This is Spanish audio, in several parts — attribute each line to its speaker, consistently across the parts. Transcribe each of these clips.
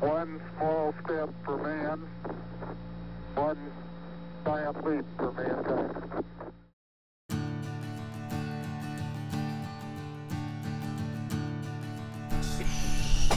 Speaker 1: One small step for man, one giant leap for mankind.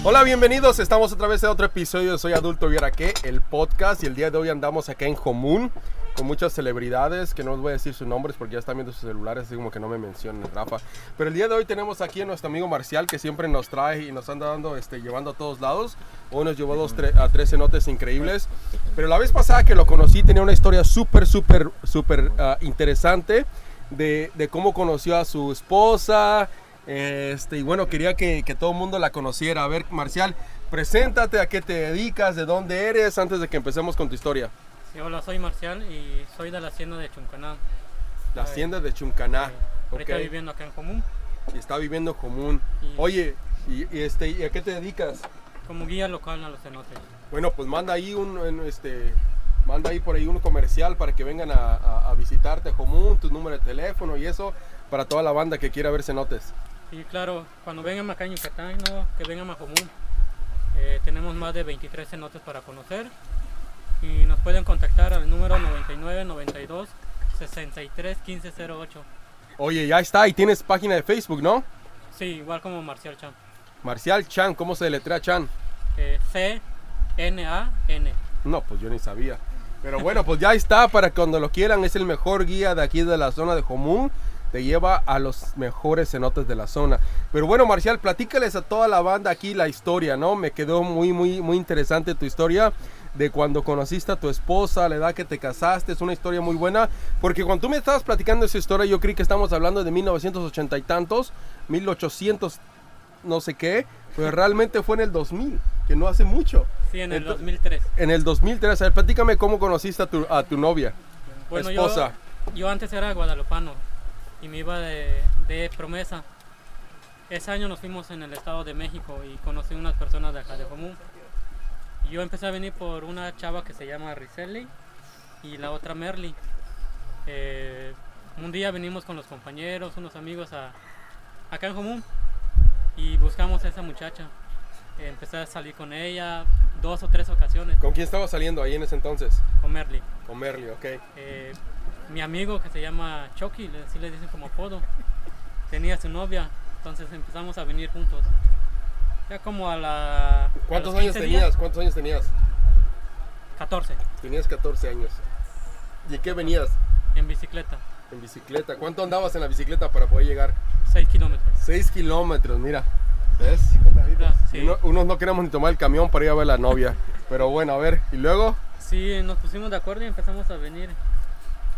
Speaker 2: Hola, bienvenidos. Estamos otra vez en otro episodio de Soy Adulto ahora qué, el podcast. Y el día de hoy andamos acá en común con muchas celebridades que no les voy a decir sus nombres porque ya están viendo sus celulares, así como que no me mencionen, Rafa. Pero el día de hoy tenemos aquí a nuestro amigo Marcial que siempre nos trae y nos anda dando, este, llevando a todos lados. Hoy nos llevó dos, tre- a tres cenotes increíbles. Pero la vez pasada que lo conocí tenía una historia súper, súper, súper ah, interesante de, de cómo conoció a su esposa. Este, y bueno, quería que, que todo el mundo la conociera. A ver, Marcial, preséntate, a qué te dedicas, de dónde eres, antes de que empecemos con tu historia.
Speaker 3: Sí, hola, soy Marcial y soy de la hacienda de Chuncaná.
Speaker 2: La
Speaker 3: Ay.
Speaker 2: hacienda de Chuncaná.
Speaker 3: Sí,
Speaker 2: ok.
Speaker 3: Ahorita viviendo acá en Común
Speaker 2: Y está viviendo común.
Speaker 3: Y-
Speaker 2: Oye, y, y este, ¿y a qué te dedicas?
Speaker 3: como guía local a los cenotes.
Speaker 2: Bueno, pues manda ahí un, este, manda ahí por ahí un comercial para que vengan a, a- a visitarte a Común, tu número de teléfono y eso para toda la banda que quiera ver cenotes.
Speaker 3: Y claro, cuando vengan acá en Yucatán, ¿no? que vengan a Común. Eh, tenemos más de 23 cenotes para conocer y nos pueden contactar al número 99 92 63 15 08.
Speaker 2: Oye, ya está, y tienes página de Facebook, ¿no?
Speaker 3: Sí, igual como Marcial Chan.
Speaker 2: Marcial Chan, ¿cómo se deletrea Chan?
Speaker 3: Eh, C N A N.
Speaker 2: No, pues yo ni sabía. Pero bueno, pues ya está para cuando lo quieran. Es el mejor guía de aquí de la zona de Jomún. Te lleva a los mejores cenotes de la zona. Pero bueno, Marcial, platícales a toda la banda aquí la historia, ¿no? Me quedó muy, muy, muy interesante tu historia de cuando conociste a tu esposa, la edad que te casaste. Es una historia muy buena. Porque cuando tú me estabas platicando esa historia, yo creí que estamos hablando de 1980 y tantos, 1800, no sé qué. Pero realmente fue en el 2000, que no hace mucho.
Speaker 3: Sí, en el
Speaker 2: Ento-
Speaker 3: 2003.
Speaker 2: En el 2003, a ver, platícame cómo conociste a tu, a tu novia,
Speaker 3: Bueno,
Speaker 2: esposa.
Speaker 3: Yo, yo antes era guadalupano y me iba de, de promesa. Ese año nos fuimos en el Estado de México y conocí unas personas de acá de Común. Yo empecé a venir por una chava que se llama Rizelli y la otra Merly. Eh, un día venimos con los compañeros, unos amigos a, acá en Común y buscamos a esa muchacha. Eh, empecé a salir con ella dos o tres ocasiones
Speaker 2: ¿Con quién estaba saliendo ahí en ese entonces?
Speaker 3: con Merly.
Speaker 2: Con Merly, ok.
Speaker 3: Eh, mi amigo que se llama Chucky, así le dicen como apodo, tenía su novia, entonces empezamos a venir juntos. Ya como a la...
Speaker 2: ¿Cuántos años
Speaker 3: 15 días,
Speaker 2: tenías? ¿Cuántos años tenías?
Speaker 3: 14,
Speaker 2: Tenías 14 años. ¿Y en qué venías?
Speaker 3: en bicicleta,
Speaker 2: En bicicleta. ¿Cuánto andabas en la bicicleta para poder llegar?
Speaker 3: 6 kilómetros.
Speaker 2: 6 kilómetros, mira. ¿Ves?
Speaker 3: Ah, Sí.
Speaker 2: Uno- unos no queremos ni tomar el camión para ir a ver a la novia. Pero bueno, a ver. ¿Y luego?
Speaker 3: Sí, nos pusimos de acuerdo y empezamos a venir.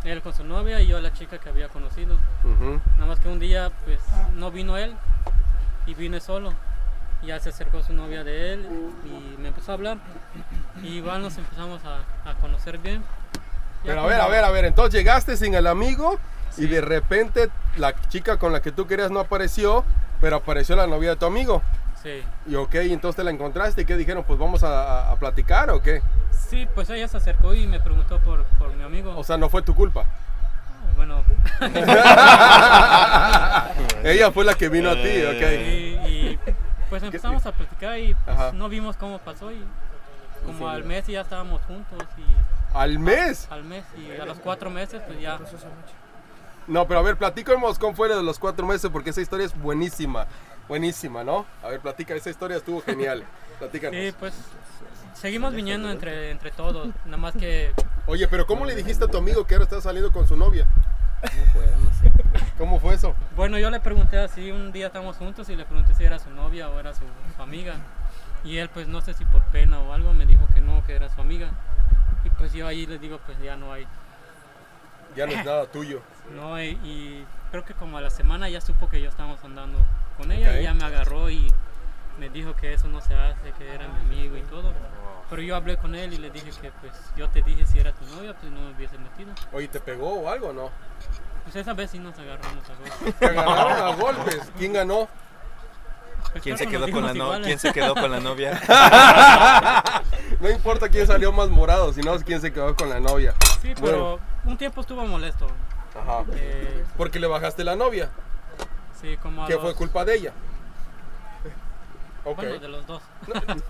Speaker 3: Él con su novia y yo a la chica que había conocido. Nada más que un día pues no vino él y vine solo. Y Ya se acercó su novia de él y me empezó a hablar. Y igual nos empezamos a, a conocer bien. Ya
Speaker 2: Pero a ver, a ver, a ver. Entonces llegaste sin el amigo y
Speaker 3: Sí.
Speaker 2: de repente la chica con la que tú querías no apareció, pero apareció la novia de tu amigo.
Speaker 3: Sí.
Speaker 2: Y ok, entonces te la encontraste y qué dijeron, pues vamos a, a- platicar o qué.
Speaker 3: Sí, pues ella se acercó y me preguntó por, por mi amigo.
Speaker 2: O sea, no fue tu culpa.
Speaker 3: bueno,
Speaker 2: Ella fue la que vino a ti,
Speaker 3: y,
Speaker 2: ok.
Speaker 3: y, pues empezamos a platicar y pues, no vimos cómo pasó y como al mes ya estábamos juntos y
Speaker 2: ¿Al mes?
Speaker 3: al mes y a los cuatro meses pues ya
Speaker 2: No, pero a ver, platícanos cómo fue de los cuatro meses, porque esa historia es buenísima. Buenísima, ¿no? A ver, platica, esa historia estuvo genial. Platícanos.
Speaker 3: sí pues seguimos viniendo entre, entre todos nada más que
Speaker 2: Oye, pero ¿cómo le dijiste a tu amigo que ahora estás saliendo con su novia? ¿Cómo fue eso?
Speaker 3: bueno yo le pregunté así un día estábamos juntos y le pregunté si era su novia o era su, su amiga. Y él pues no sé si por pena o algo me dijo que no que era su amiga. Y pues yo ahí le digo pues ya no hay.
Speaker 2: Ya no es nada tuyo.
Speaker 3: No, y, y creo que como a la semana ya supo que yo estábamos andando con ella y ya me agarró y me dijo que eso no se hace, que era mi amigo y todo. Pero yo hablé con él y le dije que pues yo te dije si era tu novia, pues no me hubiese metido.
Speaker 2: Oye, ¿te pegó o algo no?
Speaker 3: Pues esa vez sí nos agarramos a golpes.
Speaker 2: Te agarraron a golpes. ¿Quién ganó?
Speaker 3: Pues
Speaker 4: ¿Quién se,
Speaker 3: que
Speaker 4: quedó con la no-
Speaker 3: iguales.
Speaker 4: ¿Quién se quedó con la novia?
Speaker 2: No importa quién salió más morado, sino quién se quedó con la novia.
Speaker 3: Sí, pero un tiempo estuvo molesto.
Speaker 2: Ajá.
Speaker 3: Eh,
Speaker 2: Porque le bajaste la novia,
Speaker 3: sí, como a
Speaker 2: que fue culpa de ella.
Speaker 3: Bueno, de los dos.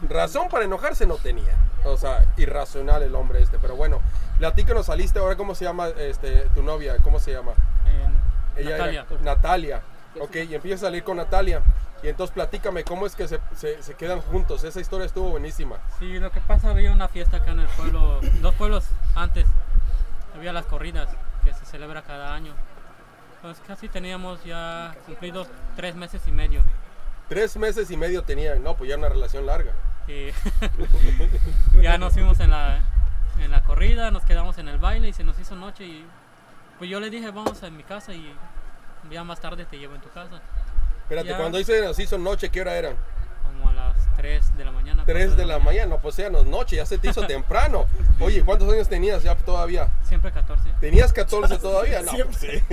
Speaker 2: Razón para enojarse no tenía. O sea, irracional el hombre este. Pero bueno, platícanos, saliste ahora, ¿cómo se llama este, tu novia? ¿Cómo se llama? Ella
Speaker 3: Natalia.
Speaker 2: Era, Natalia. Ok, y empieza a salir con Natalia. Y entonces platícame, ¿cómo es que se, se- se quedan juntos? Esa historia estuvo buenísima.
Speaker 3: Sí, lo que pasa, había una fiesta acá en el pueblo, dos pueblos antes. Había las corridas que se celebra cada año. Pues casi teníamos ya cumplidos tres meses y medio.
Speaker 2: Tres meses y medio tenían, no, pues ya una relación larga.
Speaker 3: Y ya nos fuimos en la, en la corrida, nos quedamos en el baile y se nos hizo noche. Y pues yo le dije, vamos a mi casa y ya más tarde te llevo en tu casa.
Speaker 2: Espérate,
Speaker 3: Ya.
Speaker 2: cuando dice nos hizo noche, ¿qué hora eran?
Speaker 3: Como a las 3 de la mañana.
Speaker 2: 3
Speaker 3: cuatro
Speaker 2: de la mañana, no, pues ya no es noche, ya se te hizo temprano. Oye, ¿cuántos años tenías ya todavía?
Speaker 3: Siempre 14.
Speaker 2: ¿Tenías 14 todavía? No, pues sí.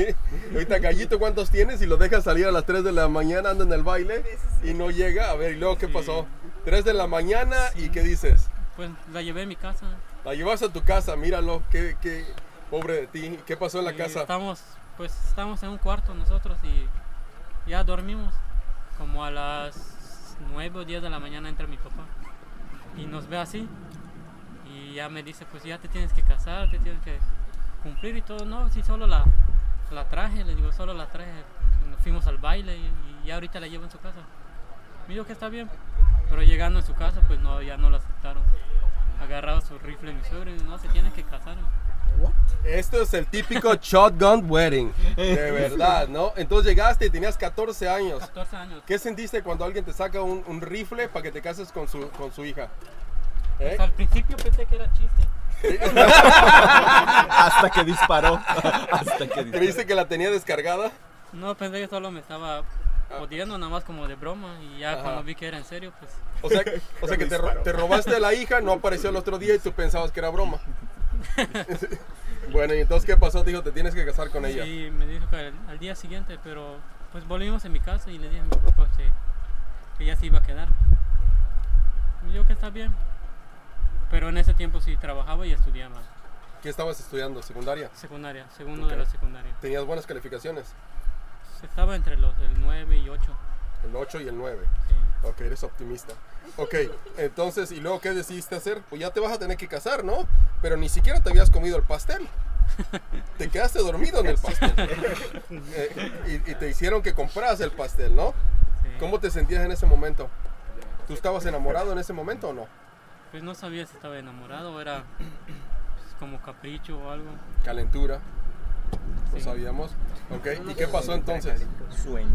Speaker 2: Ahorita Gallito, ¿cuántos tienes? Y lo dejas salir a las 3 de la mañana, anda en el baile y no llega. A ver, ¿y luego qué
Speaker 3: Sí.
Speaker 2: pasó? 3 de la mañana y ¿qué dices?
Speaker 3: Pues la llevé a mi casa.
Speaker 2: La llevas a tu casa, míralo, qué, qué pobre de ti. ¿Qué pasó en la
Speaker 3: Y
Speaker 2: casa?
Speaker 3: Estamos, pues estamos en un cuarto nosotros y ya dormimos. Como a las 9 o 10 de la mañana entra mi papá y nos ve así. Y ya me dice, pues ya te tienes que casar, te tienes que cumplir y todo. No, si solo la, la traje, le digo, solo la traje. Nos fuimos al baile y, ya ahorita la llevo en su casa. Me dijo que está bien. Pero llegando en su casa, pues no, ya no la aceptaron. Agarraba su rifle mi suegro y no, se tiene que casar.
Speaker 2: Esto es el típico shotgun wedding, de verdad, ¿no? Entonces llegaste y tenías 14 años.
Speaker 3: 14 años.
Speaker 2: ¿Qué sentiste cuando alguien te saca un, un rifle para que te cases con su, con su hija? ¿Eh?
Speaker 3: Pues al principio pensé que era chiste.
Speaker 4: Hasta que disparó. Hasta que disparó.
Speaker 2: ¿Creíste que la tenía descargada?
Speaker 3: No, pensé que solo me estaba jodiendo, nada más como de broma. Y ya
Speaker 2: Ajá.
Speaker 3: cuando vi que era en serio, pues
Speaker 2: O sea, o sea que te, te robaste a la hija, no apareció el otro día y tú pensabas que era broma. bueno, y entonces ¿qué pasó? Dijo, te tienes que casar con ella.
Speaker 3: sí, me dijo que al, día siguiente, pero pues volvimos en mi casa y le dije a mi papá que, que ya se iba a quedar. Y yo que está bien. Pero en ese tiempo sí trabajaba y estudiaba.
Speaker 2: ¿Qué estabas estudiando? ¿Secundaria?
Speaker 3: Secundaria, segundo de la secundaria.
Speaker 2: ¿Tenías buenas calificaciones?
Speaker 3: Estaba entre los el 9 y 8.
Speaker 2: El 8 y el 9.
Speaker 3: sí.
Speaker 2: Ok, eres optimista. Ok, entonces, ¿y luego qué decidiste hacer? Pues ya te vas a tener que casar, ¿no? Pero ni siquiera te habías comido el pastel. Te quedaste dormido en el pastel. Eh, y, y te hicieron que compras el pastel, ¿no?
Speaker 3: Sí.
Speaker 2: ¿Cómo te sentías en ese momento? ¿Tú estabas enamorado en ese momento o no?
Speaker 3: Pues no sabía si estaba enamorado o era pues, como capricho o algo.
Speaker 2: Calentura, no
Speaker 3: Sí.
Speaker 2: sabíamos. Ok, ¿y qué pasó entonces?
Speaker 4: Sueño.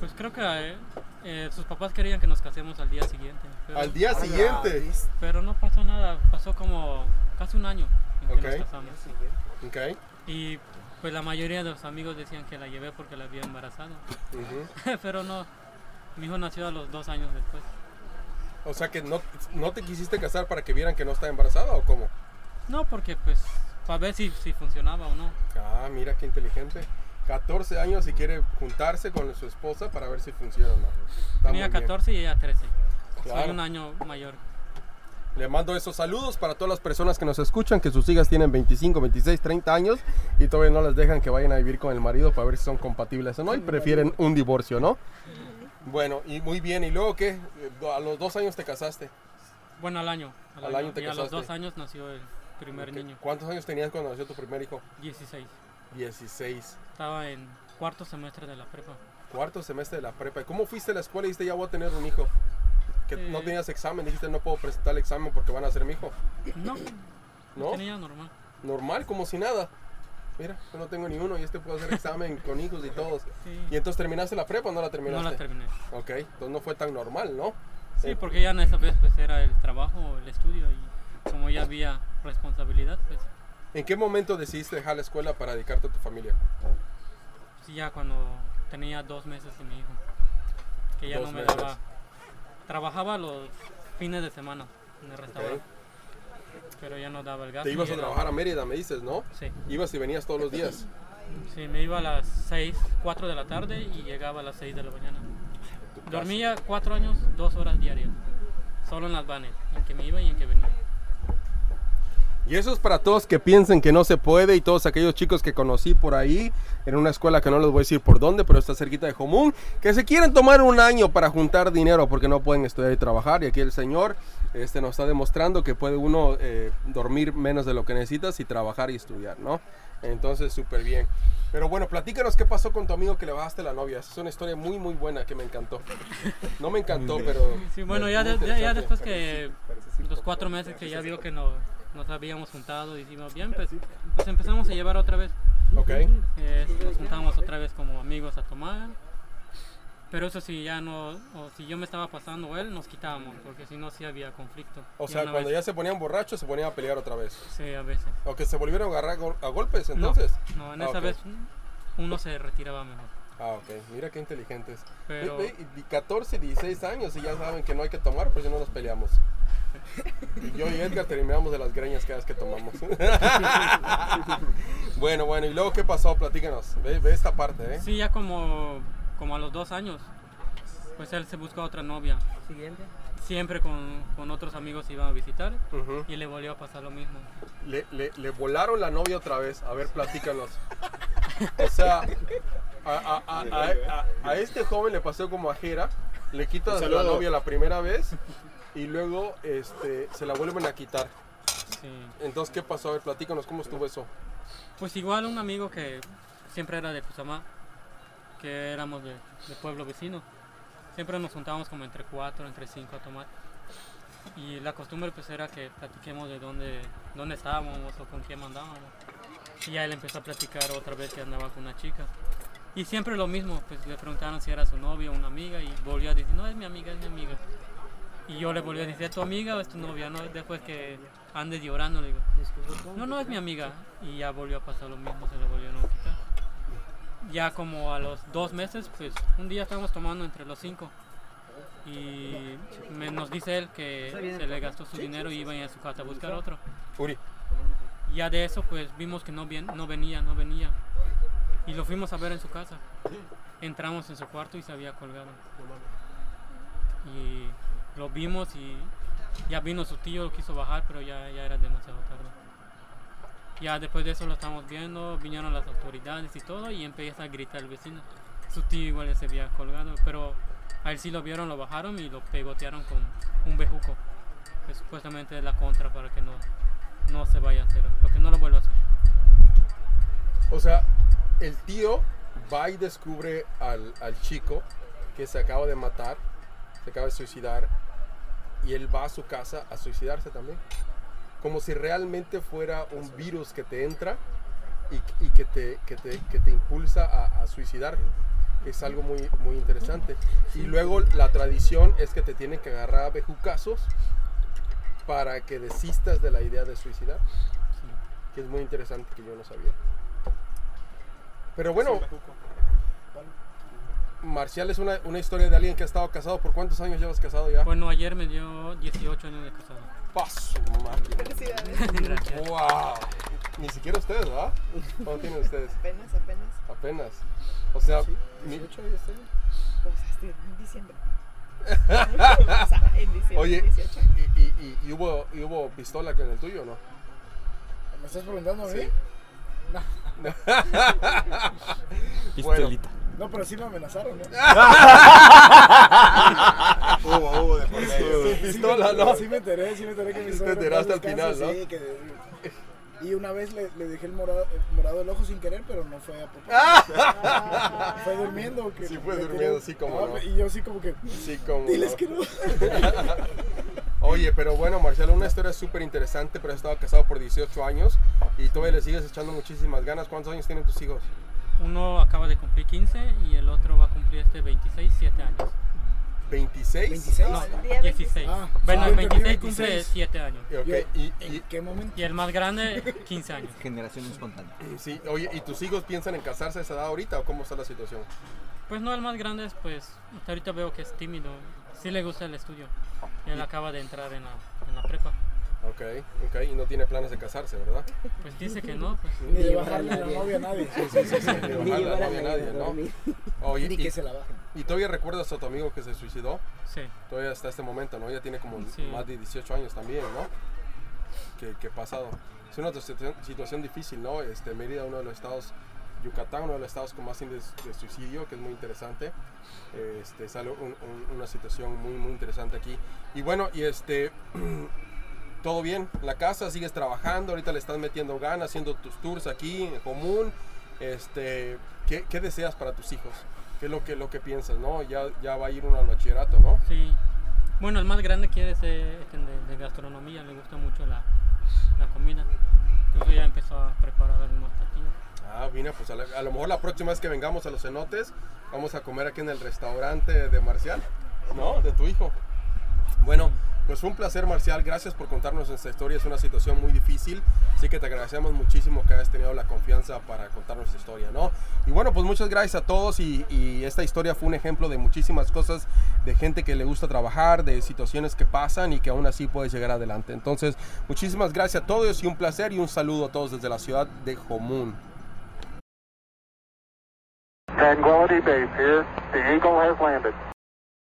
Speaker 3: Pues creo que eh, eh, sus papás querían que nos casemos al día siguiente. Pero,
Speaker 2: Al día siguiente.
Speaker 3: pero no pasó nada, pasó como casi un año en que
Speaker 2: Ok.
Speaker 3: nos casamos.
Speaker 2: Ok.
Speaker 3: Y pues la mayoría de los amigos decían que la llevé porque la había embarazado. pero no, mi hijo nació a los dos años después.
Speaker 2: O sea que no, no te quisiste casar para que vieran que no está embarazada o cómo?
Speaker 3: No, porque pues para ver si, si funcionaba o no.
Speaker 2: Ah, mira qué inteligente. 14 años y quiere juntarse con su esposa para ver si funciona o no. Está
Speaker 3: Tenía
Speaker 2: muy bien.
Speaker 3: 14 y ella 13. Soy
Speaker 2: Claro.
Speaker 3: un año mayor.
Speaker 2: Le mando esos saludos para todas las personas que nos escuchan, que sus hijas tienen 25, 26, 30 años y todavía no les dejan que vayan a vivir con el marido para ver si son compatibles o no y prefieren un divorcio, ¿no? Bueno, y muy bien. ¿Y luego qué? A los dos años te casaste.
Speaker 3: Bueno, al año.
Speaker 2: Al año te
Speaker 3: y a los
Speaker 2: casaste.
Speaker 3: dos años nació el primer niño.
Speaker 2: ¿Cuántos años tenías cuando nació tu primer hijo?
Speaker 3: 16.
Speaker 2: 16.
Speaker 3: Estaba en cuarto semestre de la prepa.
Speaker 2: Cuarto semestre de la prepa. ¿Y ¿Cómo fuiste a la escuela y dijiste ya voy a tener un hijo? Que no
Speaker 3: Eh.
Speaker 2: tenías examen, dijiste no puedo presentar el examen porque van a ser mi hijo.
Speaker 3: No,
Speaker 2: ¿No?
Speaker 3: tenía normal.
Speaker 2: Normal, como si nada. Mira, yo no tengo ni uno y este puede hacer examen con hijos y todos.
Speaker 3: Sí.
Speaker 2: ¿Y entonces terminaste la prepa o no la terminaste?
Speaker 3: No la terminé.
Speaker 2: Ok, entonces no fue tan normal, ¿no?
Speaker 3: Sí,
Speaker 2: Eh,
Speaker 3: porque ya en esa vez pues era el trabajo, el estudio y como ya había responsabilidad, pues
Speaker 2: ¿En qué momento decidiste dejar la escuela para dedicarte a tu familia?
Speaker 3: sí, ya cuando tenía dos meses de mi hijo, que ya
Speaker 2: Dos
Speaker 3: no me
Speaker 2: meses.
Speaker 3: daba, trabajaba los fines de semana en el restaurante, pero ya no daba el gasto.
Speaker 2: Te ibas a
Speaker 3: era-
Speaker 2: trabajar a Mérida, me dices, ¿no?
Speaker 3: Sí,
Speaker 2: Ibas y venías todos los días.
Speaker 3: sí, me iba a las 6, 4 de la tarde y llegaba a las 6 de la mañana. Dormía 4 años, 2 horas diarias, solo en las vanes, en que me iba y en que venía.
Speaker 2: Y eso es para todos que piensen que no se puede y todos aquellos chicos que conocí por ahí en una escuela que no les voy a decir por dónde, pero está cerquita de Jomún, que se quieren tomar un año para juntar dinero porque no pueden estudiar y trabajar. Y aquí el Señor este, nos está demostrando que puede uno eh, dormir menos de lo que necesitas y trabajar y estudiar, ¿no? Entonces, súper bien. Pero bueno, platícanos qué pasó con tu amigo que le bajaste la novia. Es una historia muy, muy buena que me encantó. No me encantó, pero...
Speaker 3: Sí, bueno, ya, de- ya, ya después que los cuatro meses que ya vio que no, nos habíamos juntado y dijimos, bien, pues nos empezamos a llevar otra vez.
Speaker 2: Ok.
Speaker 3: Eh, nos juntamos otra vez como amigos a tomar. Pero eso sí, ya no, o si yo me estaba pasando o él, nos quitábamos, porque si no, sí había conflicto.
Speaker 2: O
Speaker 3: Y
Speaker 2: sea, cuando
Speaker 3: vez-
Speaker 2: ya se ponían borrachos, se ponían a pelear otra vez.
Speaker 3: Sí, a veces.
Speaker 2: O que se volvieron a agarrar gol- a golpes,
Speaker 3: No,
Speaker 2: entonces.
Speaker 3: No, en
Speaker 2: Ah,
Speaker 3: esa
Speaker 2: ok.
Speaker 3: vez uno se retiraba mejor.
Speaker 2: Ah, ok. Mira qué inteligentes.
Speaker 3: Pero-
Speaker 2: Ve- ve, y 14, 16 años y ya saben que no hay que tomar, pues si no nos peleamos. Y yo y Edgar terminamos de las greñas cada vez que tomamos. bueno, bueno, y luego qué pasó, platícanos. Ve, ve esta parte, ¿eh?
Speaker 3: Sí, ya como, como a los dos años, pues él se buscó otra novia.
Speaker 5: Siguiente.
Speaker 3: Siempre con, con otros amigos iban a visitar y le volvió a pasar lo mismo.
Speaker 2: le, le- le volaron la novia otra vez. A ver, platícanos. O sea, a, a- a- a- a- a este joven le pasó como a Jera. Le quitas la novia la primera vez y luego este, se la vuelven a quitar.
Speaker 3: Sí.
Speaker 2: Entonces, ¿qué pasó? A ver, platícanos cómo estuvo eso.
Speaker 3: Pues igual un amigo que siempre era de Cusamá, que éramos de, de pueblo vecino. Siempre nos juntábamos como entre cuatro, entre cinco a tomar. Y la costumbre pues era que platiquemos de dónde, dónde estábamos o con quién andábamos. Y ya él empezó a platicar otra vez que andaba con una chica. Y siempre lo mismo, pues le preguntaron si era su novia o una amiga y volvió a decir, no, es mi amiga, es mi amiga. Y yo le volví a decir, ¿es tu amiga o es tu novia? No, después que andes llorando, le digo, no, no es mi amiga. Y ya volvió a pasar lo mismo, se le volvieron a quitar. Ya como a los dos meses, pues un día estábamos tomando entre los cinco. Y me- nos dice él que se le gastó su dinero y iba a ir a su casa a buscar otro.
Speaker 2: Uri.
Speaker 3: Ya de eso, pues vimos que no, bien, no venía, no venía. Y lo fuimos a ver en su casa. Entramos en su cuarto y se había colgado. Y lo vimos y ya vino su tío, lo quiso bajar, pero ya, ya era demasiado tarde. Ya después de eso lo estamos viendo, vinieron las autoridades y todo y empieza a gritar el vecino. Su tío igual se había colgado, pero a él sí lo vieron, lo bajaron y lo pegotearon con un bejuco. Que supuestamente es la contra para que no, no se vaya a hacer, porque no lo vuelva a hacer.
Speaker 2: O sea, el tío va y descubre al, al chico que se acaba de matar, se acaba de suicidar, y él va a su casa a suicidarse también. Como si realmente fuera un virus que te entra y, y que, te, que, te, que te impulsa a, a suicidarte. Es algo muy, muy interesante. Y luego la tradición es que te tienen que agarrar a bejucazos para que desistas de la idea de suicidar. Que es muy interesante que yo no sabía. Pero bueno, Marcial es una, una historia de alguien que ha estado casado. ¿Por cuántos años llevas casado ya?
Speaker 3: Bueno, ayer me dio 18 años de casado.
Speaker 2: Paso, máquina.
Speaker 3: Gracias.
Speaker 2: ¡Wow! Ni siquiera ustedes, ¿verdad? ¿Cómo tienen ustedes?
Speaker 5: Apenas, apenas.
Speaker 2: Apenas. O sea, mi-
Speaker 5: Pues hasta en diciembre. o sea, en diciembre.
Speaker 2: oye,
Speaker 5: 18.
Speaker 2: ¿y, y, y- y hubo, y hubo pistola en el tuyo o no?
Speaker 6: ¿Me estás preguntando a mí?
Speaker 2: Sí.
Speaker 4: Pistolita.
Speaker 6: No, pero sí me amenazaron, ¿no?
Speaker 4: Hubo, hubo de por medio.
Speaker 2: Sin pistola,
Speaker 6: sí me,
Speaker 2: ¿no?
Speaker 6: Sí me enteré, sí me enteré que mi
Speaker 2: Te enteraste
Speaker 6: en
Speaker 2: al final, ¿no?
Speaker 6: Sí, que... Y una vez le, le dejé el morado, el morado del ojo sin querer, pero no fue a propósito. fue durmiendo. Que
Speaker 2: Sí, fue durmiendo, sí, como
Speaker 6: Ah,
Speaker 2: no.
Speaker 6: Y yo sí como que,
Speaker 2: Sí, como.
Speaker 6: diles
Speaker 2: no.
Speaker 6: que no.
Speaker 2: Oye, pero bueno, Marcial, una historia súper interesante, pero has estado casado por 18 años y todavía le sigues echando muchísimas ganas. ¿Cuántos años tienen tus hijos?
Speaker 3: Uno acaba de cumplir 15 y el otro va a cumplir este 26, 7 años.
Speaker 2: ¿26?
Speaker 6: 26.
Speaker 3: No,
Speaker 5: el día
Speaker 3: 16.
Speaker 6: Ah,
Speaker 3: bueno, el
Speaker 6: yo entendí
Speaker 3: 26 cumple
Speaker 6: 26.
Speaker 3: 7 años.
Speaker 2: Y, ok,
Speaker 6: Yo,
Speaker 2: y,
Speaker 6: ¿En
Speaker 2: y-
Speaker 6: qué momento?
Speaker 3: Y el más grande, 15 años.
Speaker 4: Generación espontánea.
Speaker 2: sí, oye, ¿y tus hijos piensan en casarse a esa edad ahorita o cómo está la situación?
Speaker 3: Pues no, el más grande es pues, hasta ahorita veo que es tímido. Sí le gusta el estudio. Y él acaba de entrar en la, en la prepa.
Speaker 2: Ok, ok, y no tiene planes de casarse, ¿verdad?
Speaker 3: Pues dice que no, pues
Speaker 6: Ni de bajarle la novia a nadie.
Speaker 2: Sí, sí, sí, ni ojalá, no había nadie, ¿no? Oye,
Speaker 6: Ni
Speaker 2: y,
Speaker 6: que se la bajen.
Speaker 2: ¿y todavía recuerdas a tu amigo que se suicidó?
Speaker 3: sí.
Speaker 2: Todavía hasta este momento, ¿no? Ya tiene como
Speaker 3: Sí.
Speaker 2: más de 18 años también, ¿no? que, que pasado. Es una situa- situación difícil, ¿no? Este, Mérida, uno de los estados, Yucatán, uno de los estados con más índices de suicidio, que es muy interesante. Este, sale un- un- una situación muy, muy interesante aquí. Y bueno, y este, todo bien, en la casa, sigues trabajando, ahorita le estás metiendo ganas, haciendo tus tours aquí en común. Este, ¿qué, qué deseas para tus hijos? ¿Qué es lo que, lo que piensas, no? Ya, ya va a ir uno al bachillerato, ¿no?
Speaker 3: Sí. Bueno, el más grande quiere ser este, de, de gastronomía, le gusta mucho la, la comida. Incluso ya empezó a preparar algunos platillos.
Speaker 2: Ah, mira, pues a, la- a lo mejor la próxima vez que vengamos a los cenotes, vamos a comer aquí en el restaurante de Marcial, ¿no? De tu hijo. Bueno, pues fue un placer, Marcial. Gracias por contarnos esta historia. Es una situación muy difícil, así que te agradecemos muchísimo que hayas tenido la confianza para contarnos esta historia, ¿no? Y bueno, pues muchas gracias a todos. Y, y esta historia fue un ejemplo de muchísimas cosas, de gente que le gusta trabajar, de situaciones que pasan y que aún así puedes llegar adelante. Entonces, muchísimas gracias a todos y un placer y un saludo a todos desde la ciudad de Jomún.
Speaker 1: Tranquility Base here. The Eagle has landed.